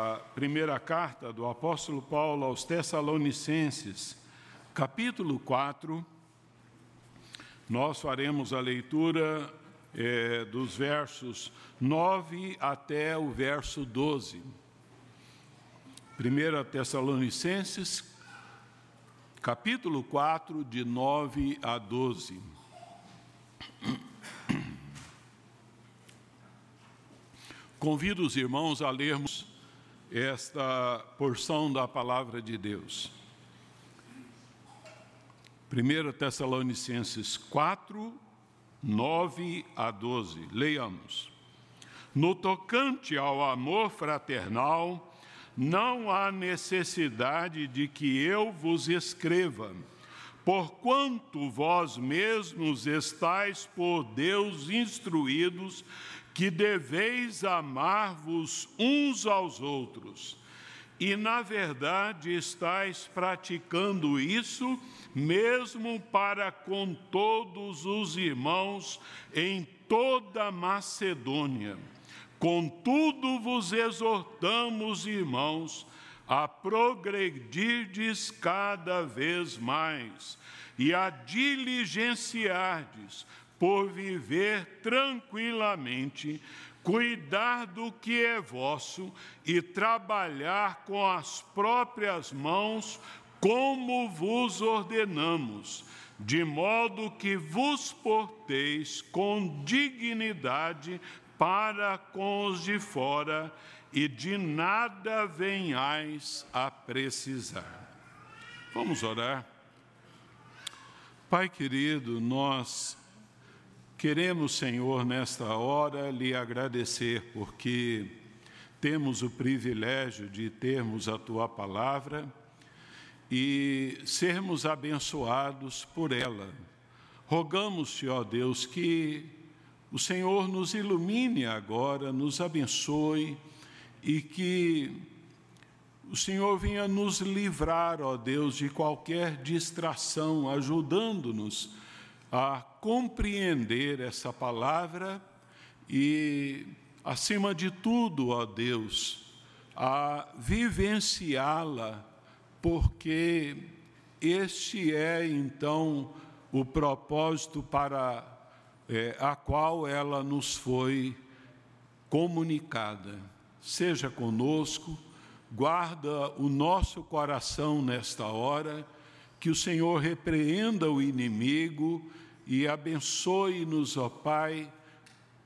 A primeira carta do apóstolo Paulo aos Tessalonicenses, capítulo 4, nós faremos a leitura é, dos versos 9 até o verso 12. 1 Tessalonicenses, capítulo 4, de 9 a 12. Convido os irmãos a lermos esta porção da palavra de Deus. 1 Tessalonicenses 4, 9 a 12. Leiamos. No tocante ao amor fraternal, não há necessidade de que eu vos escreva, porquanto vós mesmos estáis por Deus instruídos que deveis amar-vos uns aos outros. E, na verdade, estáis praticando isso, mesmo para com todos os irmãos em toda Macedônia. Contudo, vos exortamos, irmãos, a progredirdes cada vez mais e a diligenciardes por viver tranquilamente, cuidar do que é vosso e trabalhar com as próprias mãos, como vos ordenamos, de modo que vos porteis com dignidade para com os de fora e de nada venhais a precisar. Vamos orar. Pai querido, nós Queremos, Senhor, nesta hora lhe agradecer porque temos o privilégio de termos a tua palavra e sermos abençoados por ela. Rogamos-te, ó Deus, que o Senhor nos ilumine agora, nos abençoe e que o Senhor venha nos livrar, ó Deus, de qualquer distração, ajudando-nos a compreender essa palavra e, acima de tudo, ó Deus, a vivenciá-la, porque este é então o propósito para é, a qual ela nos foi comunicada. Seja conosco, guarda o nosso coração nesta hora, que o Senhor repreenda o inimigo e abençoe-nos, ó Pai,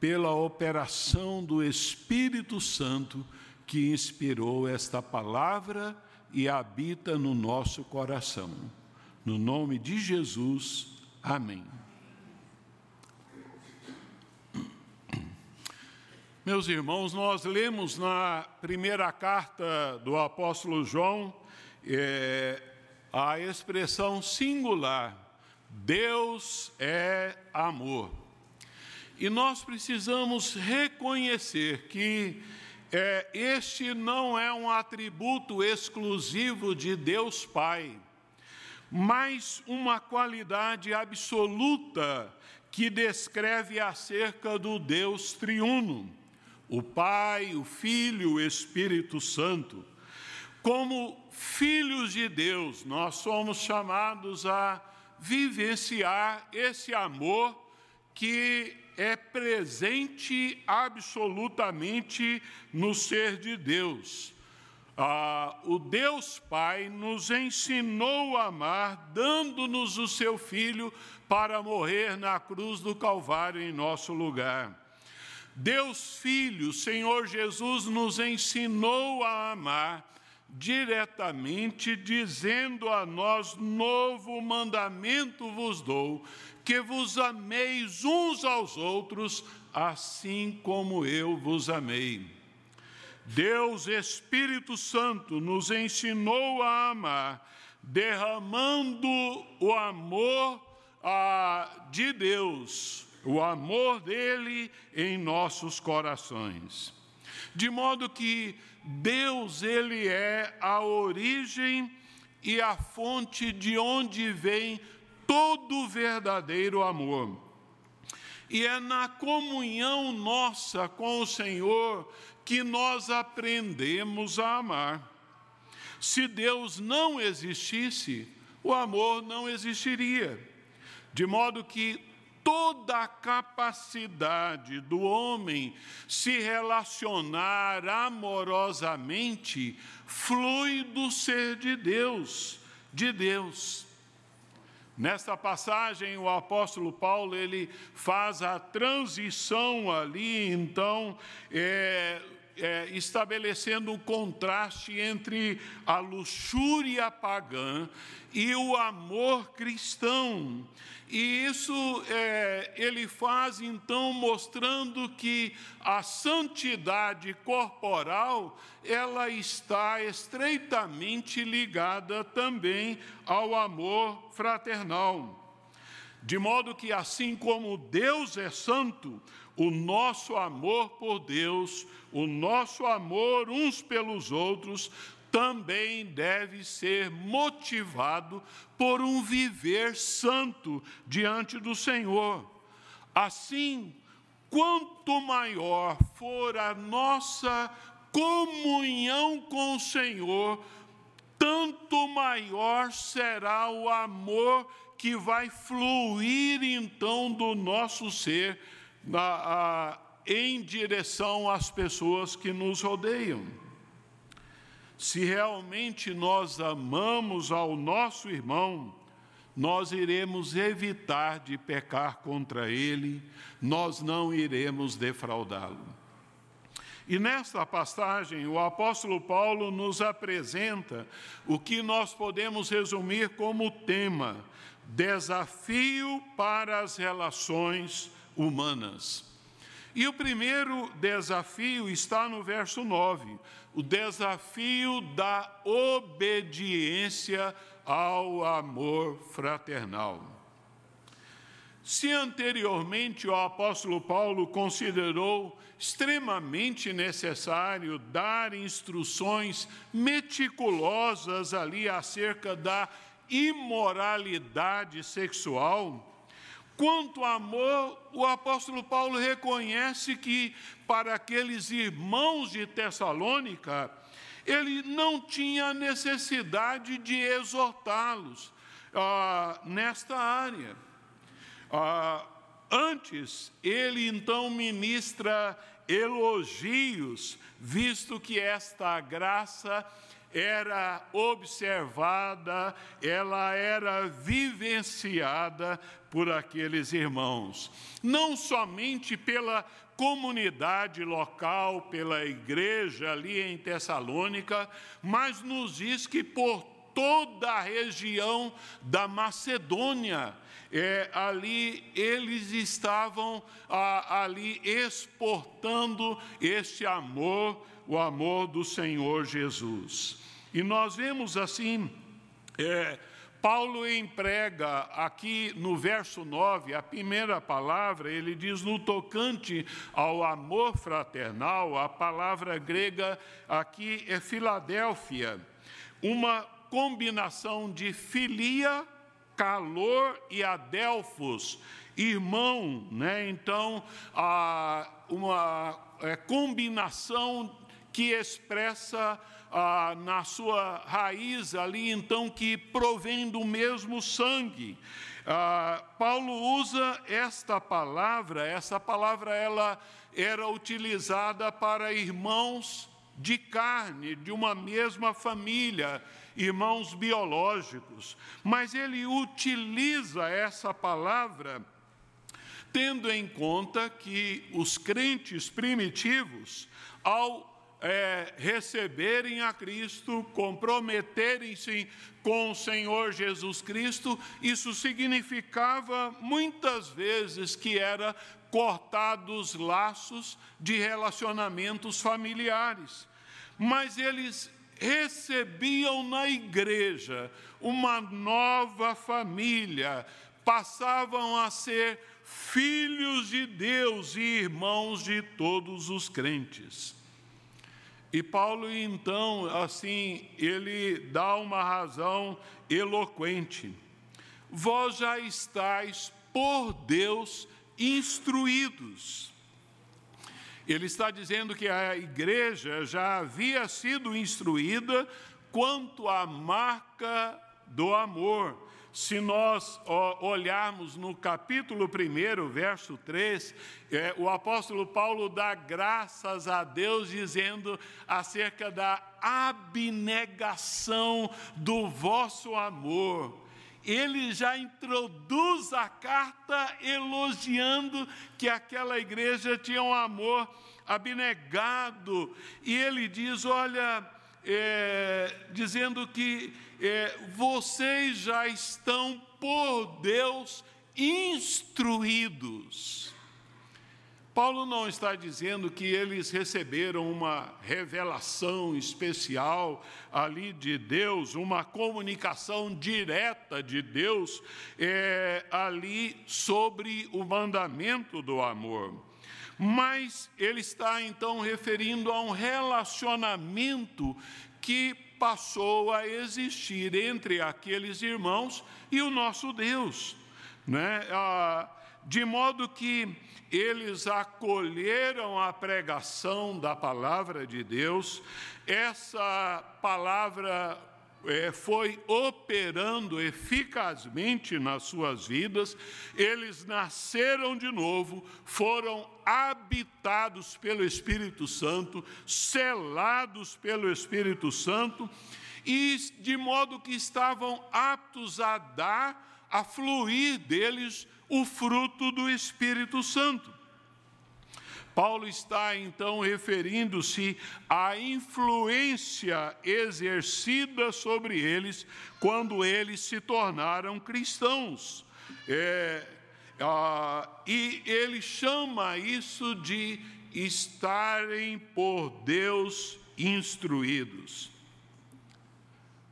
pela operação do Espírito Santo que inspirou esta palavra e habita no nosso coração. No nome de Jesus, amém. Meus irmãos, nós lemos na primeira carta do apóstolo João é, a expressão singular Deus é amor. E nós precisamos reconhecer que é, este não é um atributo exclusivo de Deus Pai, mas uma qualidade absoluta que descreve acerca do Deus triuno, o Pai, o Filho, o Espírito Santo. Como filhos de Deus, nós somos chamados a vivenciar esse amor que é presente absolutamente no ser de Deus. Ah, o Deus Pai nos ensinou a amar, dando-nos o seu Filho para morrer na cruz do Calvário em nosso lugar. Deus Filho, Senhor Jesus, nos ensinou a amar diretamente, dizendo a nós: Novo mandamento vos dou, que vos ameis uns aos outros, assim como eu vos amei. Deus Espírito Santo nos ensinou a amar, derramando o amor ah, de Deus, o amor dele em nossos corações. De modo que Deus, ele é a origem e a fonte de onde vem todo verdadeiro amor. E é na comunhão nossa com o Senhor que nós aprendemos a amar. Se Deus não existisse, o amor não existiria. De modo que toda a capacidade do homem se relacionar amorosamente flui do ser de Deus, de Deus. Nesta passagem, o apóstolo Paulo ele faz a transição ali, então, é, é, estabelecendo um contraste entre a luxúria pagã e o amor cristão. E isso é, ele faz então mostrando que a santidade corporal ela está estreitamente ligada também ao amor fraternal. De modo que assim como Deus é santo, o nosso amor por Deus, o nosso amor uns pelos outros, também deve ser motivado por um viver santo diante do Senhor. Assim, quanto maior for a nossa comunhão com o Senhor, tanto maior será o amor que vai fluir então do nosso ser a, em direção às pessoas que nos rodeiam. Se realmente nós amamos ao nosso irmão, nós iremos evitar de pecar contra ele, nós não iremos defraudá-lo. E nesta passagem, o apóstolo Paulo nos apresenta o que nós podemos resumir como tema: desafio para as relações humanas. E o primeiro desafio está no verso 9, o desafio da obediência ao amor fraternal. Se anteriormente o apóstolo Paulo considerou extremamente necessário dar instruções meticulosas ali acerca da imoralidade sexual, Quanto amor, o apóstolo Paulo reconhece que para aqueles irmãos de Tessalônica, ele não tinha necessidade de exortá-los ah, nesta área. Ah, antes, ele então ministra elogios, visto que esta graça era observada, ela era vivenciada por aqueles irmãos, não somente pela comunidade local, pela igreja ali em Tessalônica, mas nos diz que por toda a região da Macedônia, é, ali eles estavam ah, ali exportando este amor, o amor do Senhor Jesus. E nós vemos assim, é, Paulo emprega aqui no verso 9, a primeira palavra, ele diz no tocante ao amor fraternal, a palavra grega aqui é Filadélfia, uma combinação de filia, calor e adelfos, irmão, né? Então, uma é, combinação que expressa ah, na sua raiz ali, então, que provém do mesmo sangue. Ah, Paulo usa esta palavra, essa palavra ela era utilizada para irmãos de carne, de uma mesma família, irmãos biológicos, mas ele utiliza essa palavra tendo em conta que os crentes primitivos, ao é, receberem a Cristo, comprometerem-se com o Senhor Jesus Cristo, isso significava muitas vezes que era cortados laços de relacionamentos familiares. Mas eles recebiam na igreja uma nova família, passavam a ser filhos de Deus e irmãos de todos os crentes. E Paulo, então, assim, ele dá uma razão eloquente. Vós já estáis por Deus instruídos. Ele está dizendo que a igreja já havia sido instruída quanto à marca do amor. Se nós olharmos no capítulo 1, verso 3, é, o apóstolo Paulo dá graças a Deus dizendo acerca da abnegação do vosso amor ele já introduz a carta elogiando que aquela igreja tinha um amor abnegado. E ele diz: Olha, é, dizendo que é, vocês já estão por Deus instruídos. Paulo não está dizendo que eles receberam uma revelação especial ali de Deus, uma comunicação direta de Deus é, ali sobre o mandamento do amor. Mas ele está então referindo a um relacionamento que passou a existir entre aqueles irmãos e o nosso Deus. Né? Ah, de modo que eles acolheram a pregação da palavra de Deus, essa palavra é, foi operando eficazmente nas suas vidas, eles nasceram de novo, foram habitados pelo Espírito Santo, selados pelo Espírito Santo, e de modo que estavam aptos a dar, a fluir deles o fruto do Espírito Santo. Paulo está então referindo-se à influência exercida sobre eles quando eles se tornaram cristãos. É, ah, e ele chama isso de estarem por Deus instruídos.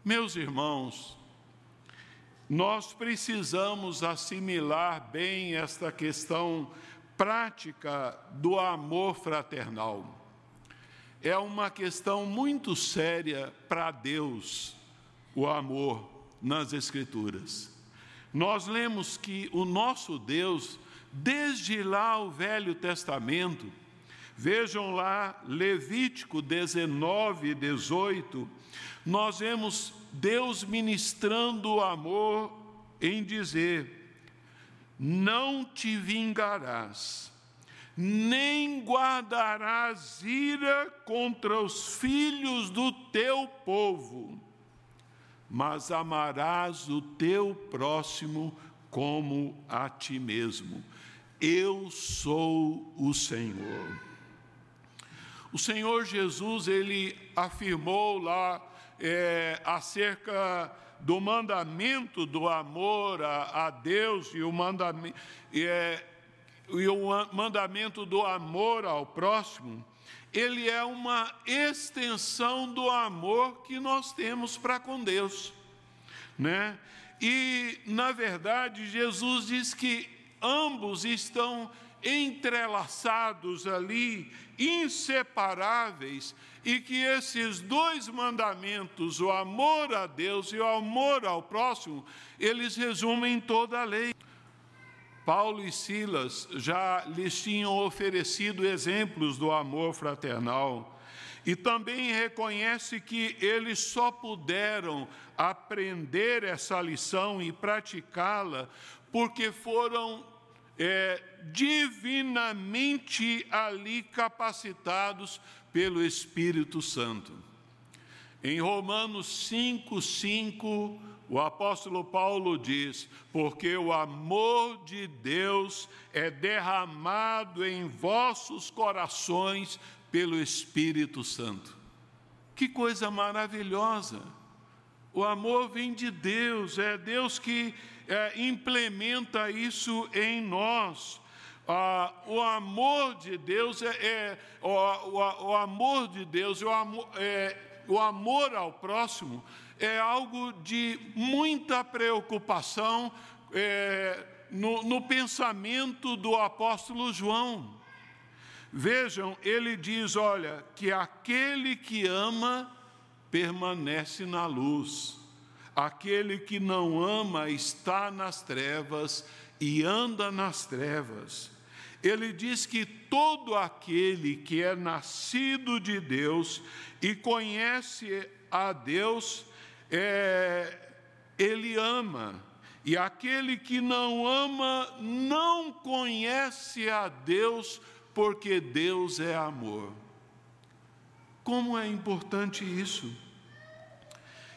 Meus irmãos, nós precisamos assimilar bem esta questão prática do amor fraternal. É uma questão muito séria para Deus, o amor nas Escrituras. Nós lemos que o nosso Deus, desde lá o Velho Testamento, vejam lá Levítico 19, 18, nós vemos Deus ministrando o amor em dizer: Não te vingarás, nem guardarás ira contra os filhos do teu povo, mas amarás o teu próximo como a ti mesmo. Eu sou o Senhor. O Senhor Jesus, ele afirmou lá é, acerca do mandamento do amor a, a Deus e o, mandamento, é, e o mandamento do amor ao próximo, ele é uma extensão do amor que nós temos para com Deus, né? E na verdade Jesus diz que ambos estão entrelaçados ali, inseparáveis, e que esses dois mandamentos, o amor a Deus e o amor ao próximo, eles resumem toda a lei. Paulo e Silas já lhes tinham oferecido exemplos do amor fraternal e também reconhece que eles só puderam aprender essa lição e praticá-la porque foram é, divinamente ali capacitados pelo Espírito Santo. Em Romanos 5, 5, o apóstolo Paulo diz: Porque o amor de Deus é derramado em vossos corações pelo Espírito Santo. Que coisa maravilhosa! O amor vem de Deus, é Deus que é, implementa isso em nós. Ah, o amor de Deus é, é o, o, o, amor de Deus, o amor, é, o amor ao próximo é algo de muita preocupação é, no, no pensamento do apóstolo João. Vejam, ele diz: olha, que aquele que ama permanece na luz, aquele que não ama está nas trevas e anda nas trevas. Ele diz que todo aquele que é nascido de Deus e conhece a Deus, é, ele ama. E aquele que não ama não conhece a Deus, porque Deus é amor. Como é importante isso?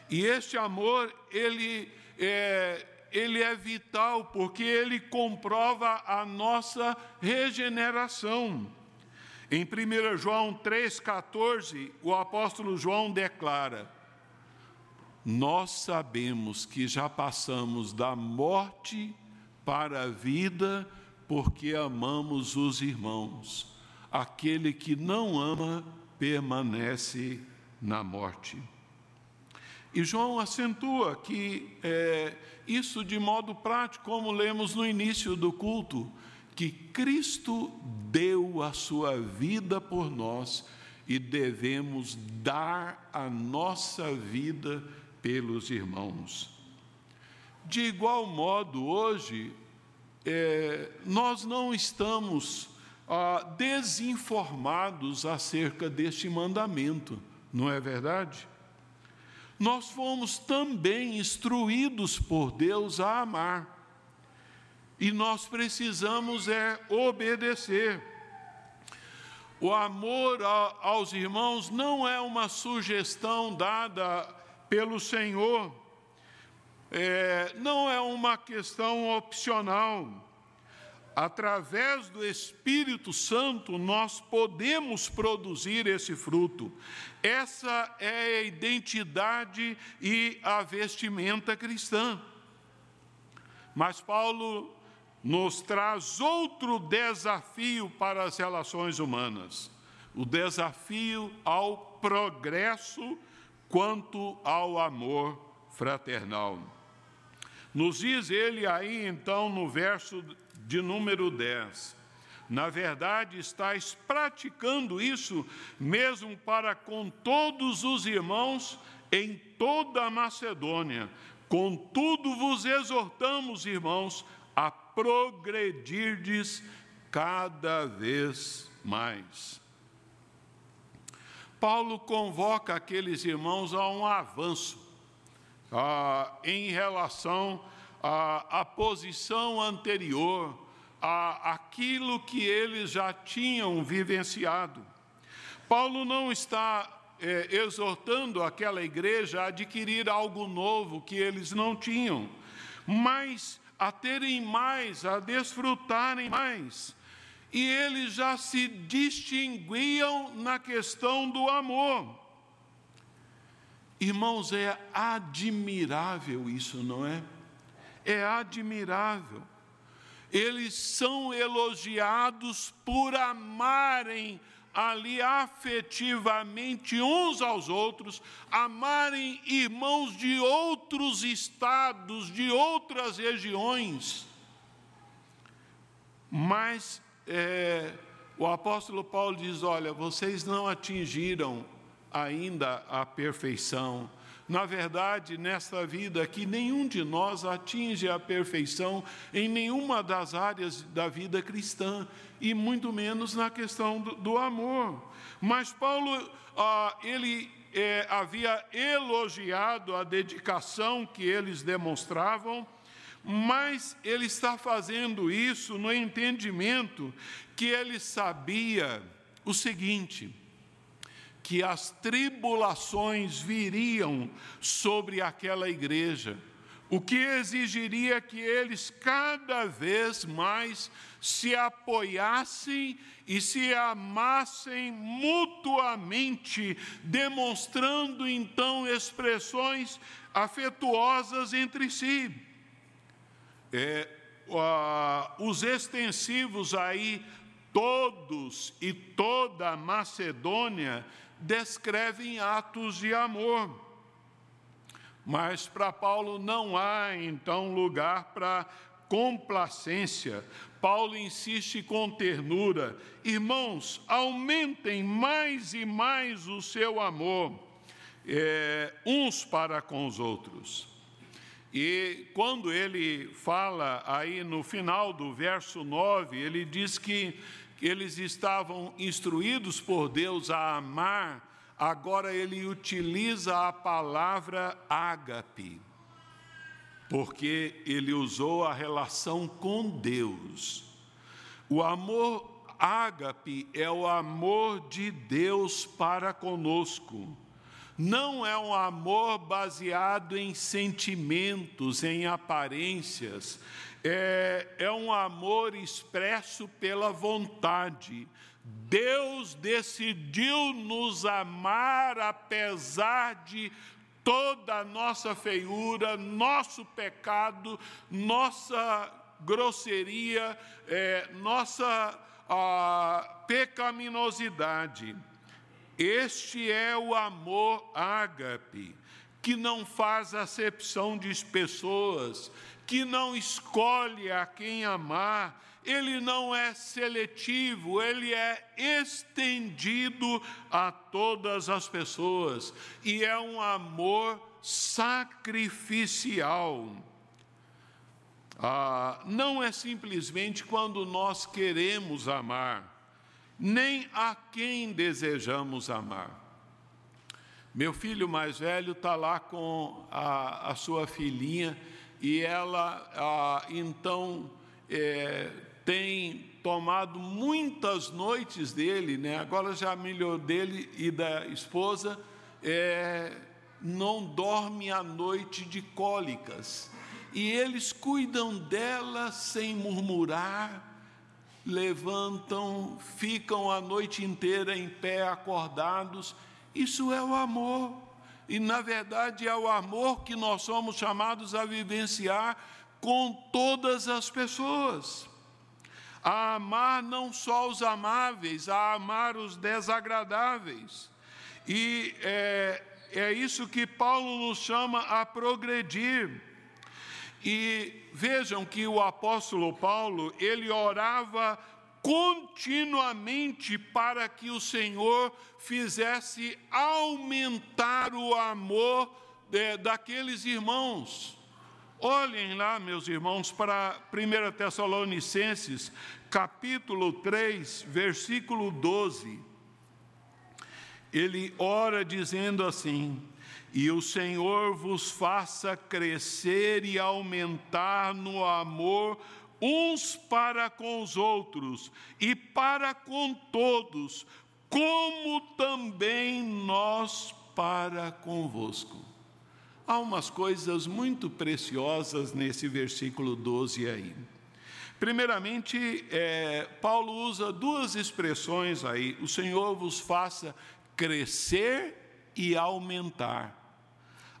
E este amor, ele é, ele é vital, porque ele comprova a nossa regeneração. Em 1 João 3,14, o apóstolo João declara: nós sabemos que já passamos da morte para a vida porque amamos os irmãos. Aquele que não ama permanece na morte. E João acentua que é, isso de modo prático, como lemos no início do culto, que Cristo deu a sua vida por nós e devemos dar a nossa vida pelos irmãos. De igual modo, hoje, é, nós não estamos ah, desinformados acerca deste mandamento, não é verdade? Nós fomos também instruídos por Deus a amar, e nós precisamos é obedecer. O amor a, aos irmãos não é uma sugestão dada pelo Senhor. É, não é uma questão opcional. Através do Espírito Santo, nós podemos produzir esse fruto. Essa é a identidade e a vestimenta cristã. Mas Paulo nos traz outro desafio para as relações humanas: o desafio ao progresso quanto ao amor fraternal. Nos diz ele aí então no verso de número 10. Na verdade, estáis praticando isso mesmo para com todos os irmãos em toda a Macedônia. Contudo, vos exortamos, irmãos, a progredirdes cada vez mais. Paulo convoca aqueles irmãos a um avanço ah, em relação à, à posição anterior, a aquilo que eles já tinham vivenciado. Paulo não está é, exortando aquela igreja a adquirir algo novo que eles não tinham, mas a terem mais, a desfrutarem mais e eles já se distinguiam na questão do amor. Irmãos, é admirável isso, não é? É admirável. Eles são elogiados por amarem ali afetivamente uns aos outros, amarem irmãos de outros estados, de outras regiões. Mas é, o apóstolo Paulo diz: Olha, vocês não atingiram ainda a perfeição. Na verdade, nesta vida aqui, nenhum de nós atinge a perfeição em nenhuma das áreas da vida cristã, e muito menos na questão do, do amor. Mas Paulo, ah, ele é, havia elogiado a dedicação que eles demonstravam, mas ele está fazendo isso no entendimento que ele sabia o seguinte: que as tribulações viriam sobre aquela igreja, o que exigiria que eles cada vez mais se apoiassem e se amassem mutuamente, demonstrando então expressões afetuosas entre si é, os extensivos aí, todos e toda a Macedônia, descrevem atos de amor. Mas para Paulo não há então lugar para complacência. Paulo insiste com ternura: irmãos, aumentem mais e mais o seu amor, é, uns para com os outros. E quando ele fala aí no final do verso 9, ele diz que eles estavam instruídos por Deus a amar, agora ele utiliza a palavra ágape, porque ele usou a relação com Deus. O amor ágape é o amor de Deus para conosco não é um amor baseado em sentimentos, em aparências, é, é um amor expresso pela vontade. Deus decidiu nos amar apesar de toda a nossa feiura, nosso pecado, nossa grosseria, é, nossa a, pecaminosidade. Este é o amor ágape, que não faz acepção de pessoas, que não escolhe a quem amar, ele não é seletivo, ele é estendido a todas as pessoas, e é um amor sacrificial. Ah, não é simplesmente quando nós queremos amar, nem a quem desejamos amar. Meu filho mais velho está lá com a, a, sua filhinha e ela a, então é, tem tomado muitas noites dele, né? agora já melhorou dele e da esposa, é, não dorme à noite de cólicas. E eles cuidam dela sem murmurar, levantam, ficam a noite inteira em pé, acordados. Isso é o amor. E, na verdade, é o amor que nós somos chamados a vivenciar com todas as pessoas. A amar não só os amáveis, a amar os desagradáveis. E é, é isso que Paulo nos chama a progredir e vejam que o apóstolo Paulo, ele orava continuamente para que o Senhor fizesse aumentar o amor de, daqueles irmãos. Olhem lá, meus irmãos, para 1 Tessalonicenses, capítulo 3, versículo 12. Ele ora dizendo assim: e o Senhor vos faça crescer e aumentar no amor uns para com os outros e para com todos, como também nós para convosco. Há umas coisas muito preciosas nesse versículo 12 aí. Primeiramente, é, Paulo usa duas expressões aí: o Senhor vos faça crescer e aumentar.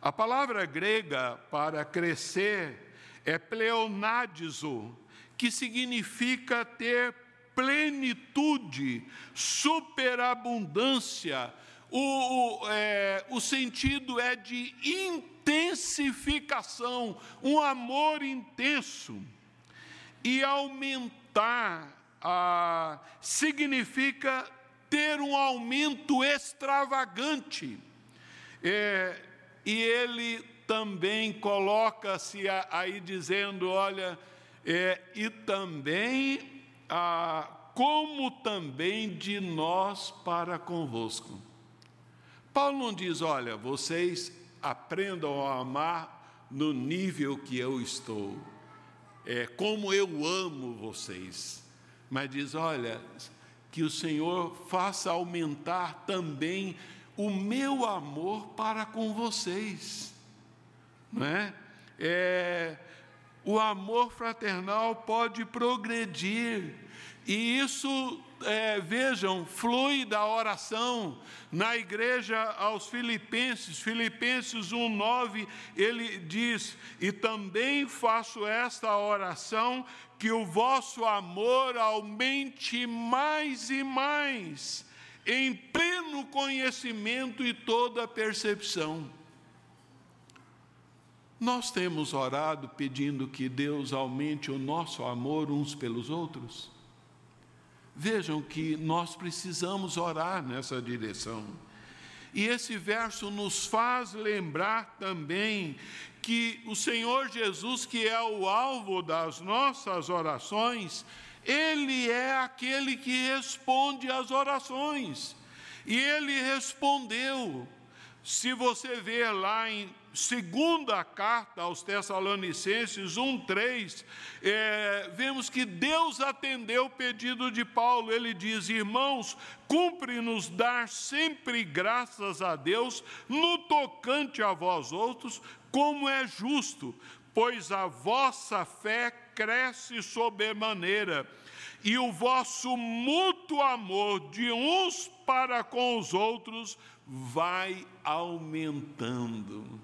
A palavra grega para crescer é pleonadizo, que significa ter plenitude, superabundância. O, o, é, o sentido é de intensificação, um amor intenso. E aumentar ah, significa ter um aumento extravagante. É, e ele também coloca-se aí dizendo: olha, é, e também, ah, como também de nós para convosco. Paulo não diz: olha, vocês aprendam a amar no nível que eu estou, é, como eu amo vocês, mas diz: olha, que o Senhor faça aumentar também o meu amor para com vocês. Não é? é o amor fraternal pode progredir, e isso, é, vejam, flui da oração. Na igreja aos Filipenses, Filipenses 1,9, ele diz: E também faço esta oração, que o vosso amor aumente mais e mais em pleno conhecimento e toda percepção. Nós temos orado pedindo que Deus aumente o nosso amor uns pelos outros? Vejam que nós precisamos orar nessa direção. E esse verso nos faz lembrar também que o Senhor Jesus, que é o alvo das nossas orações, ele é aquele que responde às orações. E ele respondeu. Se você ver lá em segunda carta aos Tessalonicenses 1:3, é, vemos que Deus atendeu o pedido de Paulo. Ele diz: Irmãos, cumpre-nos dar sempre graças a Deus no tocante a vós outros, como é justo, pois a vossa fé cresce sobremaneira e o vosso mútuo amor de uns para com os outros vai aumentando.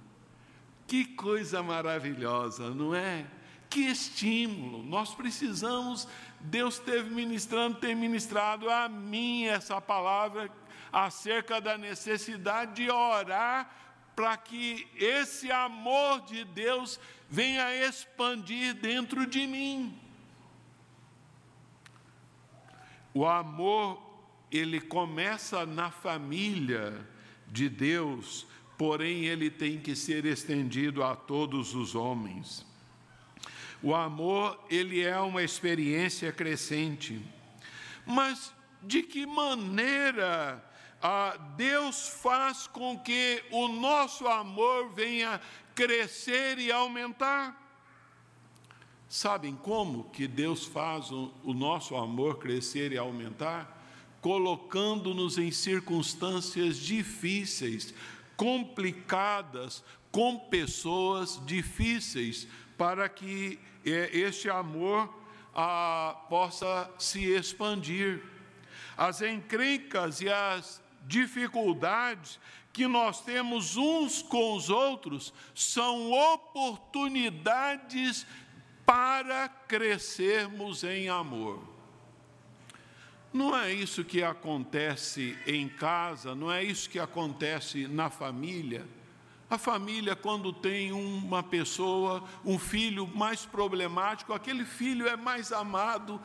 Que coisa maravilhosa, não é? Que estímulo. Nós precisamos, Deus teve ministrando, tem ministrado a mim essa palavra acerca da necessidade de orar para que esse amor de Deus venha expandir dentro de mim. O amor, ele começa na família de Deus, porém ele tem que ser estendido a todos os homens. O amor, ele é uma experiência crescente. Mas de que maneira ah, Deus faz com que o nosso amor venha crescer e aumentar? Sabem como que Deus faz o, nosso amor crescer e aumentar? Colocando-nos em circunstâncias difíceis, complicadas com pessoas difíceis, para que é, este amor ah, possa se expandir. As encrencas e as dificuldades que nós temos uns com os outros são oportunidades para crescermos em amor. Não é isso que acontece em casa, não é isso que acontece na família. A família, quando tem uma pessoa, um filho mais problemático, aquele filho é mais amado,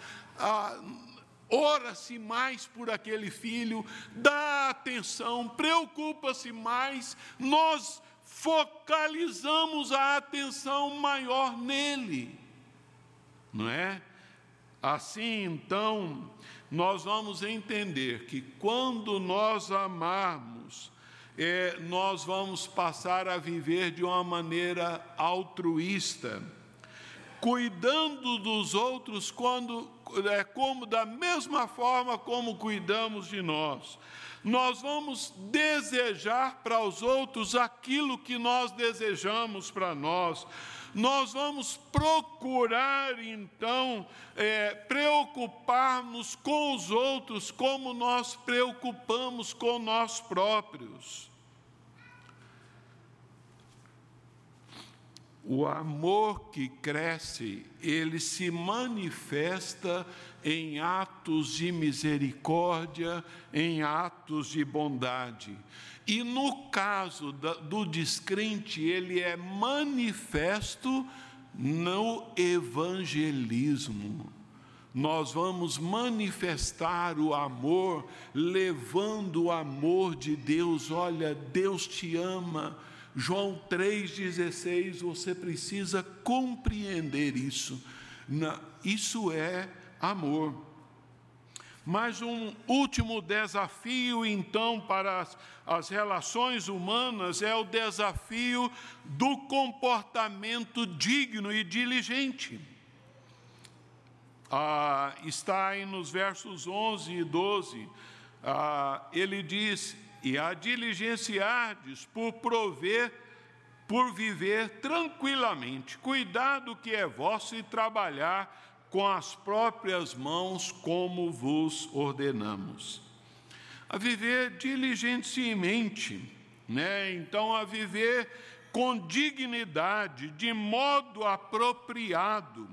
ora-se mais por aquele filho, dá atenção, preocupa-se mais, nós focalizamos a atenção maior nele, não é? Assim, então, nós vamos entender que quando nós amarmos, é, nós vamos passar a viver de uma maneira altruísta, cuidando dos outros quando é como da mesma forma como cuidamos de nós. Nós vamos desejar para os outros aquilo que nós desejamos para nós nós vamos procurar então é, preocupar-nos com os outros como nós preocupamos com nós próprios. O amor que cresce, ele se manifesta em atos de misericórdia, em atos de bondade. E no caso do descrente, ele é manifesto no evangelismo. Nós vamos manifestar o amor, levando o amor de Deus. Olha, Deus te ama. João 3,16, você precisa compreender isso. Isso é amor. Mas um último desafio, então, para as, as, relações humanas é o desafio do comportamento digno e diligente. Ah, está aí nos versos 11 e 12. Ah, ele diz: E a diligenciardes por prover, por viver tranquilamente, cuidar do que é vosso e trabalhar com as próprias mãos, como vos ordenamos. A viver diligentemente, né? Então, a viver com dignidade, de modo apropriado.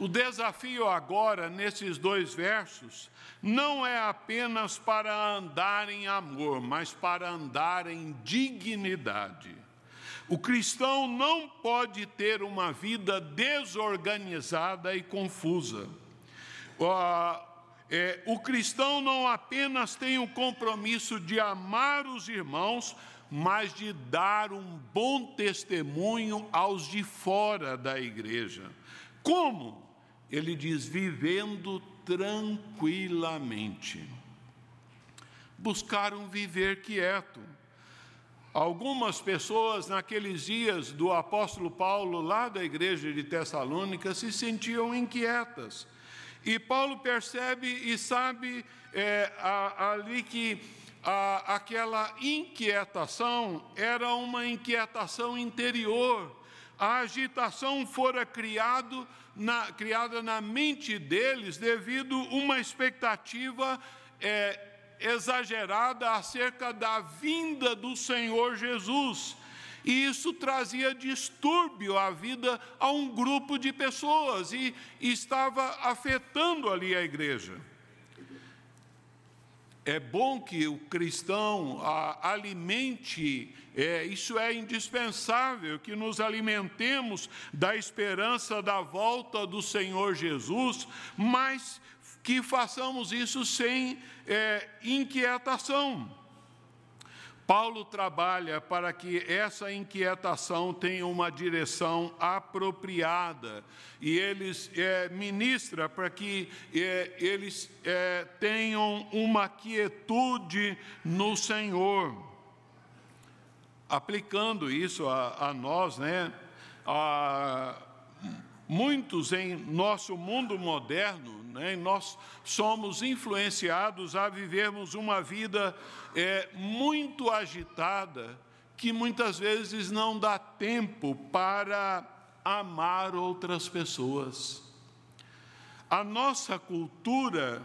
O desafio agora, nesses dois versos, não é apenas para andar em amor, mas para andar em dignidade. O cristão não pode ter uma vida desorganizada e confusa. é, o cristão não apenas tem o compromisso de amar os irmãos, mas de dar um bom testemunho aos de fora da igreja. Como? Ele diz: vivendo tranquilamente. Buscaram viver quieto. Algumas pessoas, naqueles dias do apóstolo Paulo, lá da igreja de Tessalônica, se sentiam inquietas. E Paulo percebe e sabe é, ali que a, aquela inquietação era uma inquietação interior. A agitação fora criado na, criada na mente deles devido a uma expectativa é, exagerada acerca da vinda do Senhor Jesus. E isso trazia distúrbio à vida a um grupo de pessoas e, e estava afetando ali a igreja. É bom que o cristão a, alimente, é, isso é indispensável, que nos alimentemos da esperança da volta do Senhor Jesus, mas que façamos isso sem é, inquietação. Paulo trabalha para que essa inquietação tenha uma direção apropriada e eles é, ministra para que é, eles é, tenham uma quietude no Senhor. Aplicando isso a, a nós, né? A, muitos em nosso mundo moderno, né, nós somos influenciados a vivermos uma vida é, muito agitada, que muitas vezes não dá tempo para amar outras pessoas. A nossa cultura,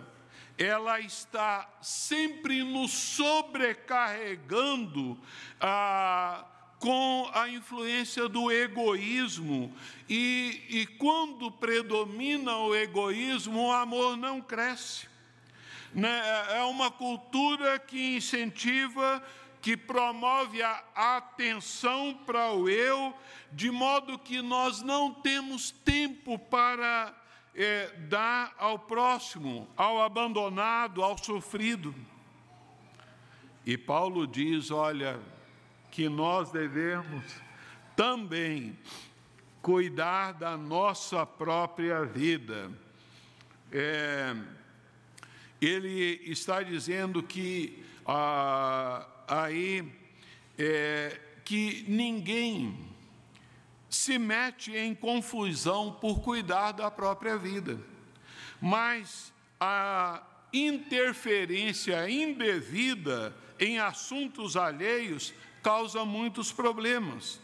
ela está sempre nos sobrecarregando a com a influência do egoísmo. E, e quando predomina o egoísmo, o amor não cresce. Né? É uma cultura que incentiva, que promove a atenção para o eu, de modo que nós não temos tempo para é, dar ao próximo, ao abandonado, ao sofrido. E Paulo diz: olha, que nós devemos também cuidar da nossa própria vida. É, ele está dizendo que ah, aí é, que ninguém se mete em confusão por cuidar da própria vida, mas a interferência indevida em assuntos alheios causa muitos problemas.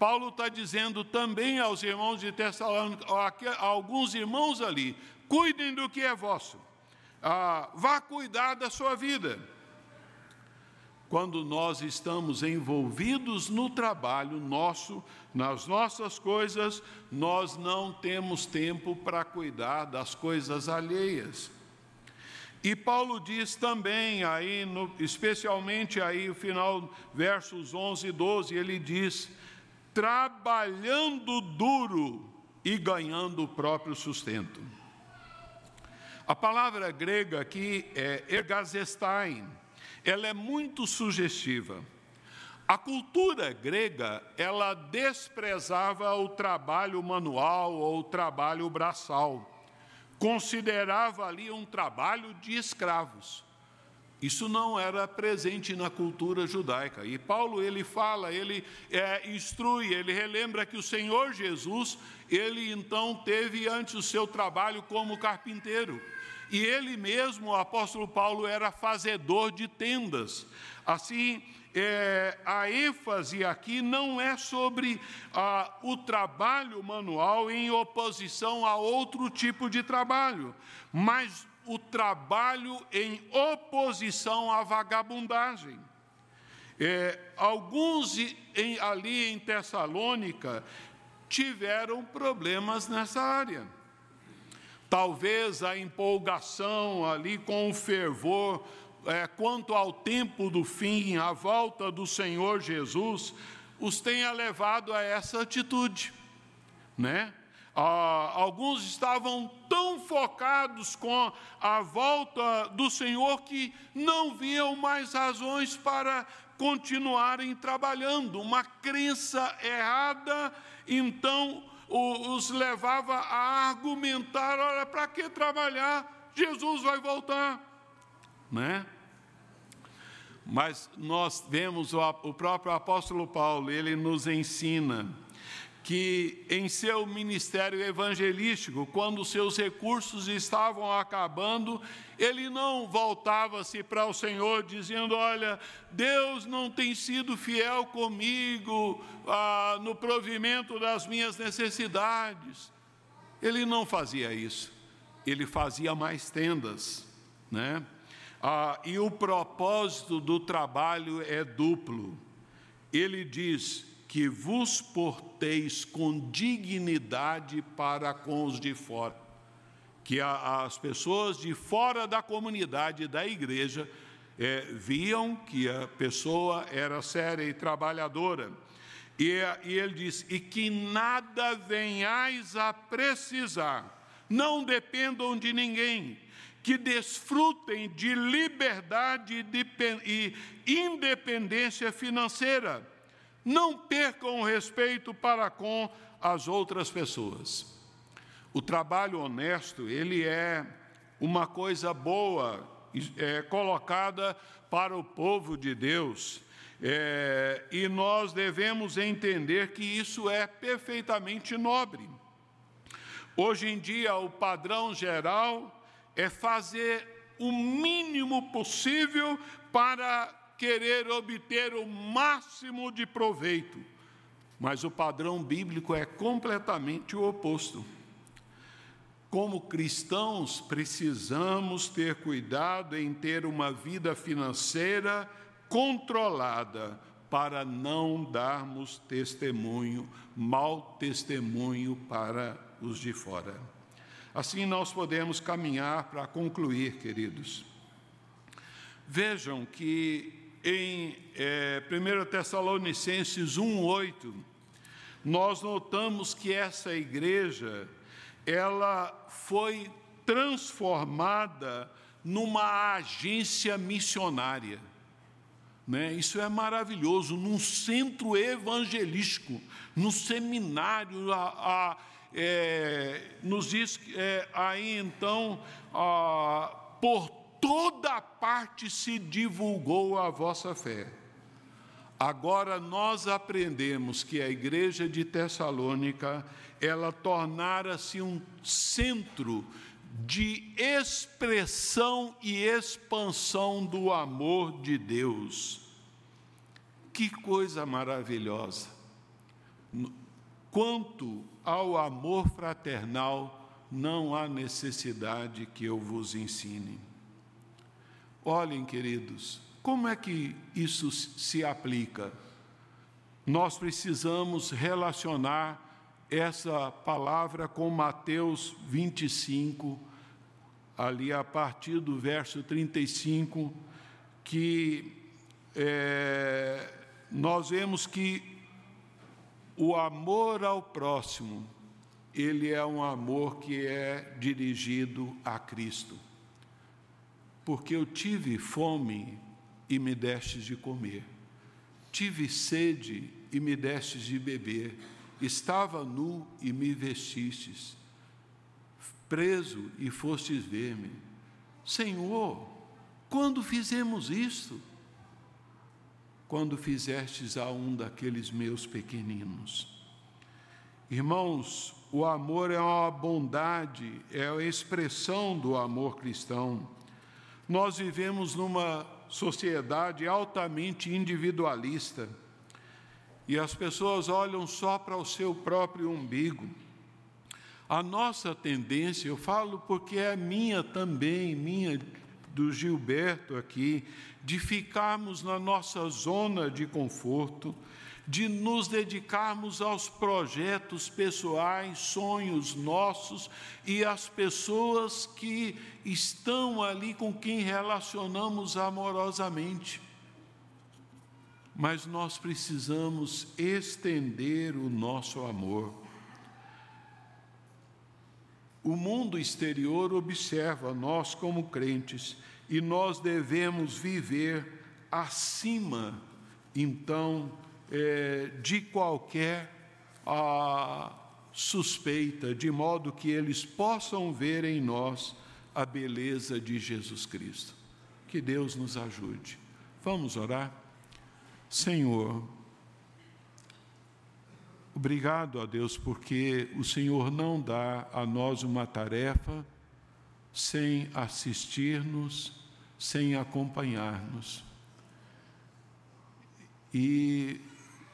Paulo está dizendo também aos irmãos de Tessalônica, a alguns irmãos ali, cuidem do que é vosso, ah, vá cuidar da sua vida. Quando nós estamos envolvidos no trabalho nosso, nas nossas coisas, nós não temos tempo para cuidar das coisas alheias. E Paulo diz também aí, no, especialmente aí o final, versos 11 e 12, ele diz: trabalhando duro e ganhando o próprio sustento. A palavra grega aqui é ergazestain, ela é muito sugestiva. A cultura grega, ela desprezava o trabalho manual ou o trabalho braçal considerava ali um trabalho de escravos. Isso não era presente na cultura judaica. E Paulo ele fala, ele é, instrui, ele relembra que o Senhor Jesus, ele então teve antes o seu trabalho como carpinteiro. E ele mesmo, o apóstolo Paulo, era fazedor de tendas. Assim, é, a ênfase aqui não é sobre ah, o trabalho manual em oposição a outro tipo de trabalho, mas o trabalho em oposição à vagabundagem. É, alguns em, ali em Tessalônica tiveram problemas nessa área. Talvez a empolgação ali com o fervor é, quanto ao tempo do fim, a volta do Senhor Jesus, os tenha levado a essa atitude, né? Ah, alguns estavam tão focados com a volta do Senhor que não viam mais razões para continuarem trabalhando. Uma crença errada, então, os levava a argumentar: olha, para que trabalhar? Jesus vai voltar, né? Mas nós vemos o, próprio apóstolo Paulo, ele nos ensina que em seu ministério evangelístico, quando seus recursos estavam acabando, ele não voltava-se para o Senhor dizendo: Olha, Deus não tem sido fiel comigo ah, no provimento das minhas necessidades. Ele não fazia isso, ele fazia mais tendas, né? Ah, e o propósito do trabalho é duplo. Ele diz: que vos porteis com dignidade para com os de fora. Que a, as pessoas de fora da comunidade da igreja é, viam que a pessoa era séria e trabalhadora. E, e ele diz: e que nada venhais a precisar, não dependam de ninguém, que desfrutem de liberdade e independência financeira não percam o respeito para com as outras pessoas. O trabalho honesto, ele é uma coisa boa, é, colocada para o povo de Deus. É, e nós devemos entender que isso é perfeitamente nobre. Hoje em dia, o padrão geral é fazer o mínimo possível para querer obter o máximo de proveito. Mas o padrão bíblico é completamente o oposto. Como cristãos, precisamos ter cuidado em ter uma vida financeira controlada para não darmos testemunho, mau testemunho para os de fora. Assim nós podemos caminhar para concluir, queridos. Vejam que em é, 1 Tessalonicenses 1,8, nós notamos que essa igreja, ela foi transformada numa agência missionária. Né? Isso é maravilhoso, num centro evangelístico, num seminário, a, a, é, nos diz é, aí então, a, por toda parte se divulgou a vossa fé. Agora nós aprendemos que a igreja de Tessalônica, ela tornara-se um centro de expressão e expansão do amor de Deus. Que coisa maravilhosa! Quanto ao amor fraternal, não há necessidade que eu vos ensine. Olhem, queridos, como é que isso se aplica? Nós precisamos relacionar essa palavra com Mateus 25, ali a partir do verso 35, que é, nós vemos que o amor ao próximo, ele é um amor que é dirigido a Cristo porque eu tive fome e me destes de comer, tive sede e me destes de beber, estava nu e me vestistes, preso e fostes ver-me. Senhor, quando fizemos isto? Quando fizestes a um daqueles meus pequeninos. Irmãos, o amor é uma bondade, é a expressão do amor cristão. Nós vivemos numa sociedade altamente individualista e as pessoas olham só para o seu próprio umbigo. A nossa tendência, eu falo porque é minha também, minha do Gilberto aqui, de ficarmos na nossa zona de conforto, de nos dedicarmos aos projetos pessoais, sonhos nossos e às pessoas que estão ali com quem relacionamos amorosamente. Mas nós precisamos estender o nosso amor. O mundo exterior observa nós como crentes e nós devemos viver acima, então, é, de qualquer a, suspeita, de modo que eles possam ver em nós a beleza de Jesus Cristo. Que Deus nos ajude. Vamos orar? Senhor, obrigado a Deus porque o Senhor não dá a nós uma tarefa sem assistir-nos, sem acompanhar-nos. E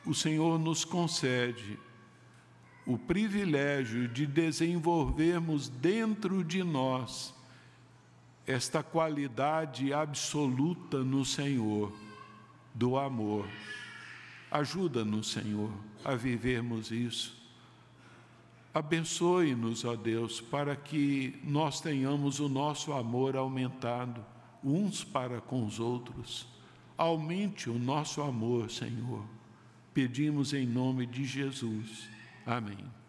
o Senhor nos concede o privilégio de desenvolvermos dentro de nós esta qualidade absoluta no Senhor do amor. Ajuda-nos, Senhor, a vivermos isso. Abençoe-nos, ó Deus, para que nós tenhamos o nosso amor aumentado uns para com os outros. Aumente o nosso amor, Senhor. Pedimos em nome de Jesus. Amém.